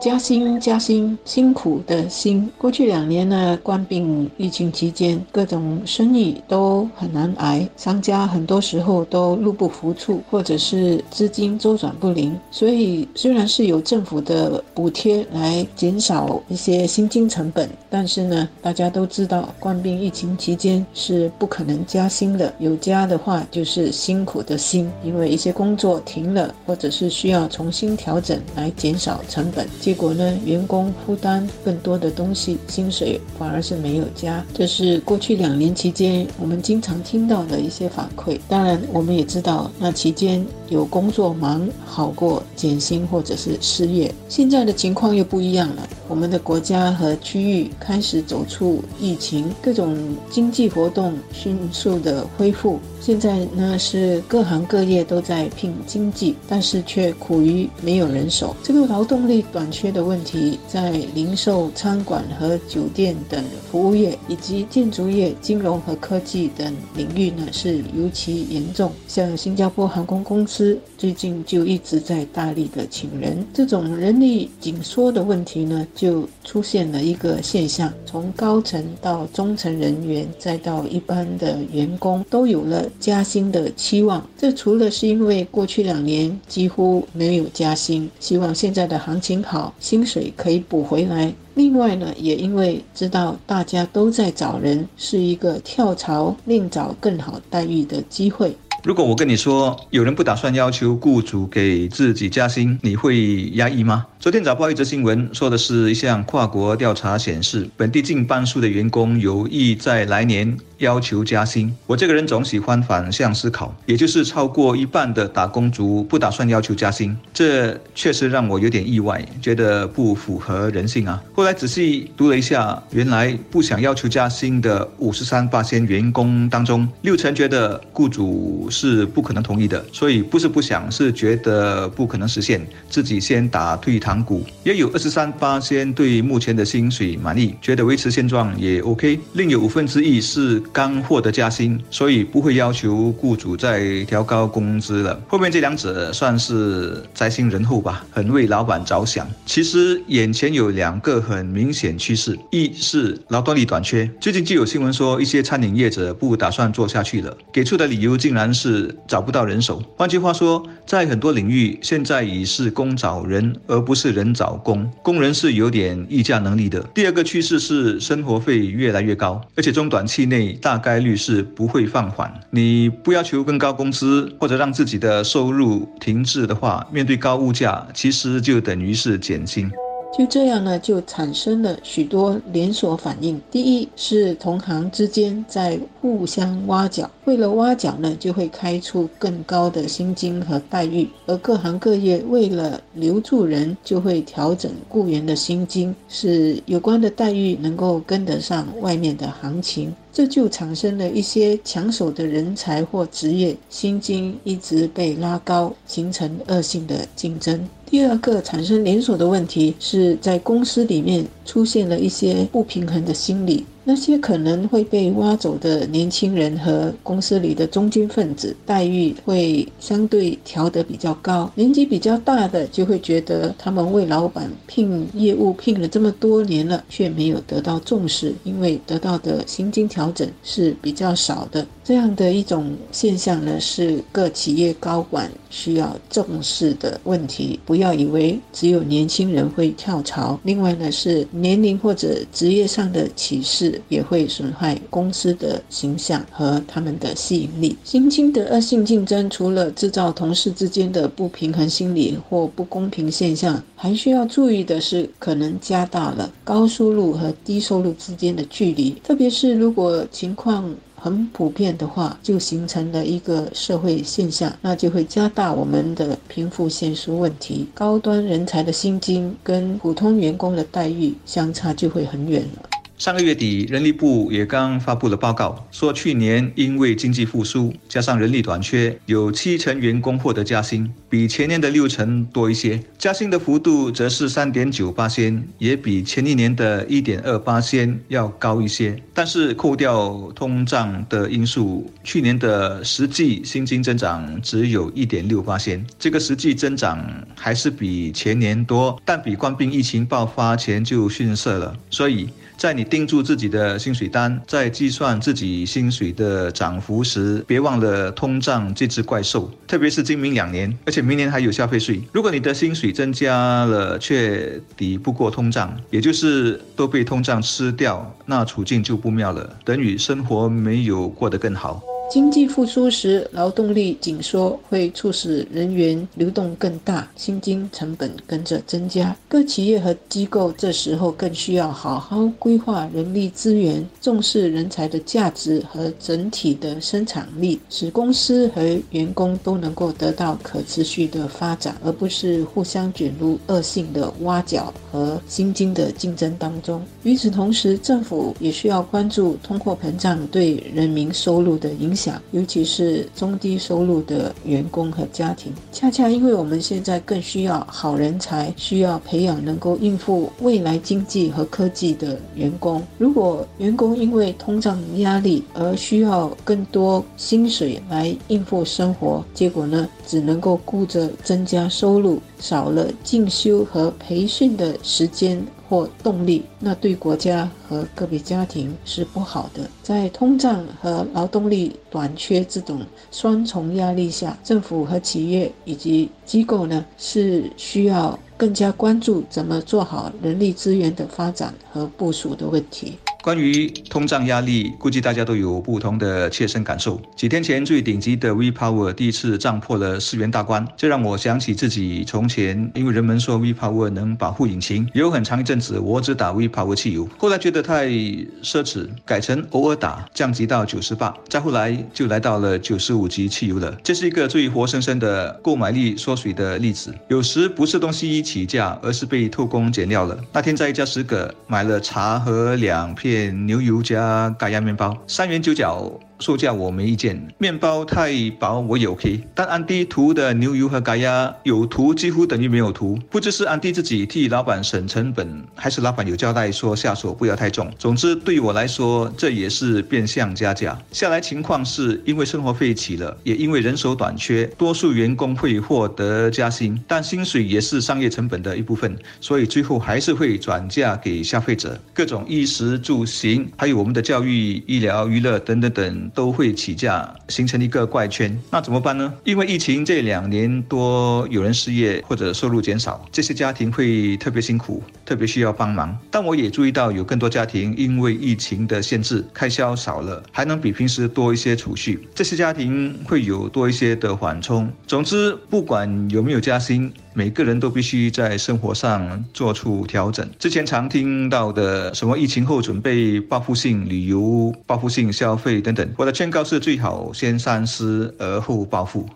加薪，加薪，辛苦的辛。过去两年呢，冠病疫情期间，各种生意都很难挨，商家很多时候都入不敷出，或者是资金周转不灵。所以，虽然是有政府的补贴来减少一些薪金成本，但是呢，大家都知道，冠病疫情期间是不可能加薪的。有加的话，就是辛苦的辛，因为一些工作停了，或者是需要重新调整来减少成本。结果呢，员工负担更多的东西，薪水反而是没有加。这是过去两年期间我们经常听到的一些反馈。当然，我们也知道那期间有工作忙好过减薪或者是失业。现在的情况又不一样了，我们的国家和区域开始走出疫情，各种经济活动迅速的恢复。现在呢是各行各业都在拼经济，但是却苦于没有人手。这个劳动力短缺的问题，在零售、餐馆和酒店等服务业，以及建筑业、金融和科技等领域呢是尤其严重。像新加坡航空公司最近就一直在大力的请人，这种人力紧缩的问题呢，就出现了一个现象：从高层到中层人员，再到一般的员工，都有了。加薪的期望，这除了是因为过去两年几乎没有加薪，希望现在的行情好，薪水可以补回来。另外呢，也因为知道大家都在找人，是一个跳槽另找更好待遇的机会。如果我跟你说，有人不打算要求雇主给自己加薪，你会压抑吗？昨天早报一则新闻说的是一项跨国调查显示，本地近半数的员工有意在来年要求加薪。我这个人总喜欢反向思考，也就是超过一半的打工族不打算要求加薪，这确实让我有点意外，觉得不符合人性啊。后来仔细读了一下，原来不想要求加薪的五十三八千员工当中，六成觉得雇主是不可能同意的，所以不是不想，是觉得不可能实现，自己先打退堂。鼓也有二十三八先对目前的薪水满意，觉得维持现状也 OK。另有五分之一是刚获得加薪，所以不会要求雇主再调高工资了。后面这两者算是灾星人后吧，很为老板着想。其实眼前有两个很明显趋势：一是劳动力短缺，最近就有新闻说一些餐饮业者不打算做下去了，给出的理由竟然是找不到人手。换句话说，在很多领域现在已是工找人，而不是。人找工，工人是有点议价能力的。第二个趋势是生活费越来越高，而且中短期内大概率是不会放缓。你不要求更高工资，或者让自己的收入停滞的话，面对高物价，其实就等于是减薪。就这样呢，就产生了许多连锁反应。第一是同行之间在互相挖角，为了挖角呢，就会开出更高的薪金和待遇；而各行各业为了留住人，就会调整雇员的薪金，使有关的待遇能够跟得上外面的行情。这就产生了一些抢手的人才或职业，薪金一直被拉高，形成恶性的竞争。第二个产生连锁的问题是在公司里面出现了一些不平衡的心理。那些可能会被挖走的年轻人和公司里的中间分子，待遇会相对调得比较高。年纪比较大的就会觉得他们为老板聘业务聘了这么多年了，却没有得到重视，因为得到的薪金调整是比较少的。这样的一种现象呢，是各企业高管需要重视的问题。不要以为只有年轻人会跳槽。另外呢，是年龄或者职业上的歧视。也会损害公司的形象和他们的吸引力。新兴的恶性竞争，除了制造同事之间的不平衡心理或不公平现象，还需要注意的是，可能加大了高收入和低收入之间的距离。特别是如果情况很普遍的话，就形成了一个社会现象，那就会加大我们的贫富悬殊问题。高端人才的薪金跟普通员工的待遇相差就会很远了。上个月底，人力部也刚发布了报告，说去年因为经济复苏加上人力短缺，有七成员工获得加薪。比前年的六成多一些。加薪的幅度则是三点九八仙，也比前一年的一点二八仙要高一些。但是扣掉通胀的因素，去年的实际薪金增长只有一点六八仙，这个实际增长还是比前年多，但比冠病疫情爆发前就逊色了。所以。在你盯住自己的薪水单，在计算自己薪水的涨幅时，别忘了通胀这只怪兽。特别是今明两年，而且明年还有消费税。如果你的薪水增加了却抵不过通胀，也就是都被通胀吃掉，那处境就不妙了，等于生活没有过得更好。经济复苏时，劳动力紧缩会促使人员流动更大，薪金成本跟着增加。各企业和机构这时候更需要好好规划人力资源，重视人才的价值和整体的生产力，使公司和员工都能够得到可持续的发展，而不是互相卷入恶性的挖角和薪金的竞争当中。与此同时，政府也需要关注通货膨胀对人民收入的影响。想尤其是中低收入的员工和家庭，恰恰因为我们现在更需要好人才，需要培养能够应付未来经济和科技的员工。如果员工因为通胀压力而需要更多薪水来应付生活，结果呢，只能够顾着增加收入，少了进修和培训的时间。或动力，那对国家和个别家庭是不好的。在通胀和劳动力短缺这种双重压力下，政府和企业以及机构呢，是需要更加关注怎么做好人力资源的发展和部署的问题。关于通胀压力，估计大家都有不同的切身感受。几天前，最顶级的 V Power 第一次涨破了四元大关，这让我想起自己从前，因为人们说 V Power 能保护引擎，有很长一阵子我只打 V Power 汽油，后来觉得太奢侈，改成偶尔打，降级到九十八，再后来就来到了九十五级汽油了。这是一个最活生生的购买力缩水的例子。有时不是东西起价，而是被偷工减料了。那天在一家食阁买了茶和两片。牛油加盖亚面包，三元九角。售价我没意见，面包太薄我也 OK，但安迪涂的牛油和咖呀有涂几乎等于没有涂，不知是安迪自己替老板省成本，还是老板有交代说下手不要太重。总之对我来说这也是变相加价。下来情况是因为生活费起了，也因为人手短缺，多数员工会获得加薪，但薪水也是商业成本的一部分，所以最后还是会转嫁给消费者。各种衣食住行，还有我们的教育、医疗、娱乐等等等。都会起价，形成一个怪圈。那怎么办呢？因为疫情这两年多，有人失业或者收入减少，这些家庭会特别辛苦，特别需要帮忙。但我也注意到，有更多家庭因为疫情的限制，开销少了，还能比平时多一些储蓄。这些家庭会有多一些的缓冲。总之，不管有没有加薪。每个人都必须在生活上做出调整。之前常听到的什么疫情后准备报复性旅游、报复性消费等等，我的劝告是最好先三思而后报复。